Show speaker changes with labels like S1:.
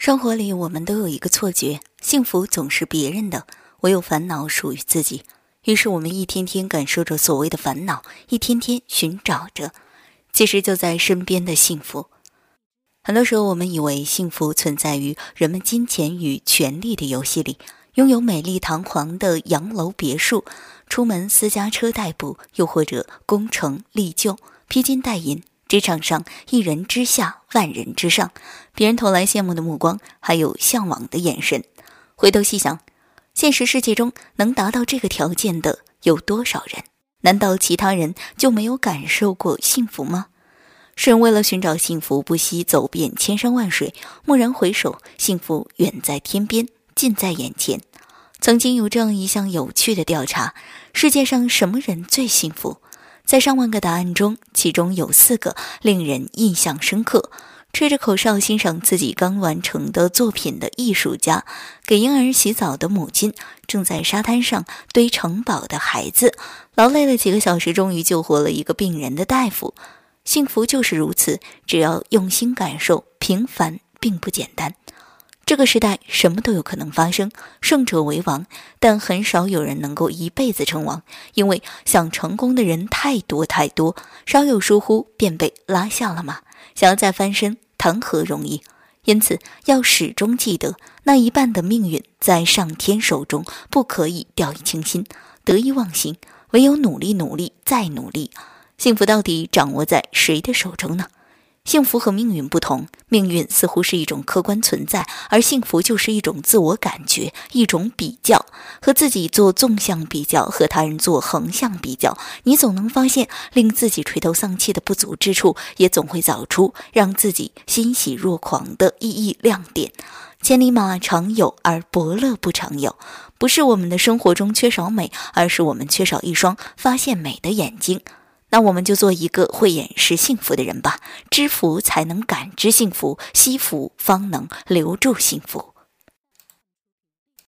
S1: 生活里，我们都有一个错觉：幸福总是别人的，唯有烦恼属于自己。于是，我们一天天感受着所谓的烦恼，一天天寻找着，其实就在身边的幸福。很多时候，我们以为幸福存在于人们金钱与权力的游戏里，拥有美丽堂皇的洋楼别墅，出门私家车代步，又或者功成立就，披金戴银。职场上，一人之下，万人之上，别人投来羡慕的目光，还有向往的眼神。回头细想，现实世界中能达到这个条件的有多少人？难道其他人就没有感受过幸福吗？世人为了寻找幸福，不惜走遍千山万水，蓦然回首，幸福远在天边，近在眼前。曾经有这样一项有趣的调查：世界上什么人最幸福？在上万个答案中，其中有四个令人印象深刻：吹着口哨欣赏自己刚完成的作品的艺术家，给婴儿洗澡的母亲，正在沙滩上堆城堡的孩子，劳累了几个小时终于救活了一个病人的大夫。幸福就是如此，只要用心感受，平凡并不简单。这个时代什么都有可能发生，胜者为王，但很少有人能够一辈子称王，因为想成功的人太多太多，稍有疏忽便被拉下了马，想要再翻身谈何容易？因此要始终记得，那一半的命运在上天手中，不可以掉以轻心，得意忘形，唯有努力努力再努力，幸福到底掌握在谁的手中呢？幸福和命运不同，命运似乎是一种客观存在，而幸福就是一种自我感觉，一种比较，和自己做纵向比较，和他人做横向比较，你总能发现令自己垂头丧气的不足之处，也总会找出让自己欣喜若狂的意义亮点。千里马常有，而伯乐不常有。不是我们的生活中缺少美，而是我们缺少一双发现美的眼睛。那我们就做一个慧眼识幸福的人吧，知福才能感知幸福，惜福方能留住幸福。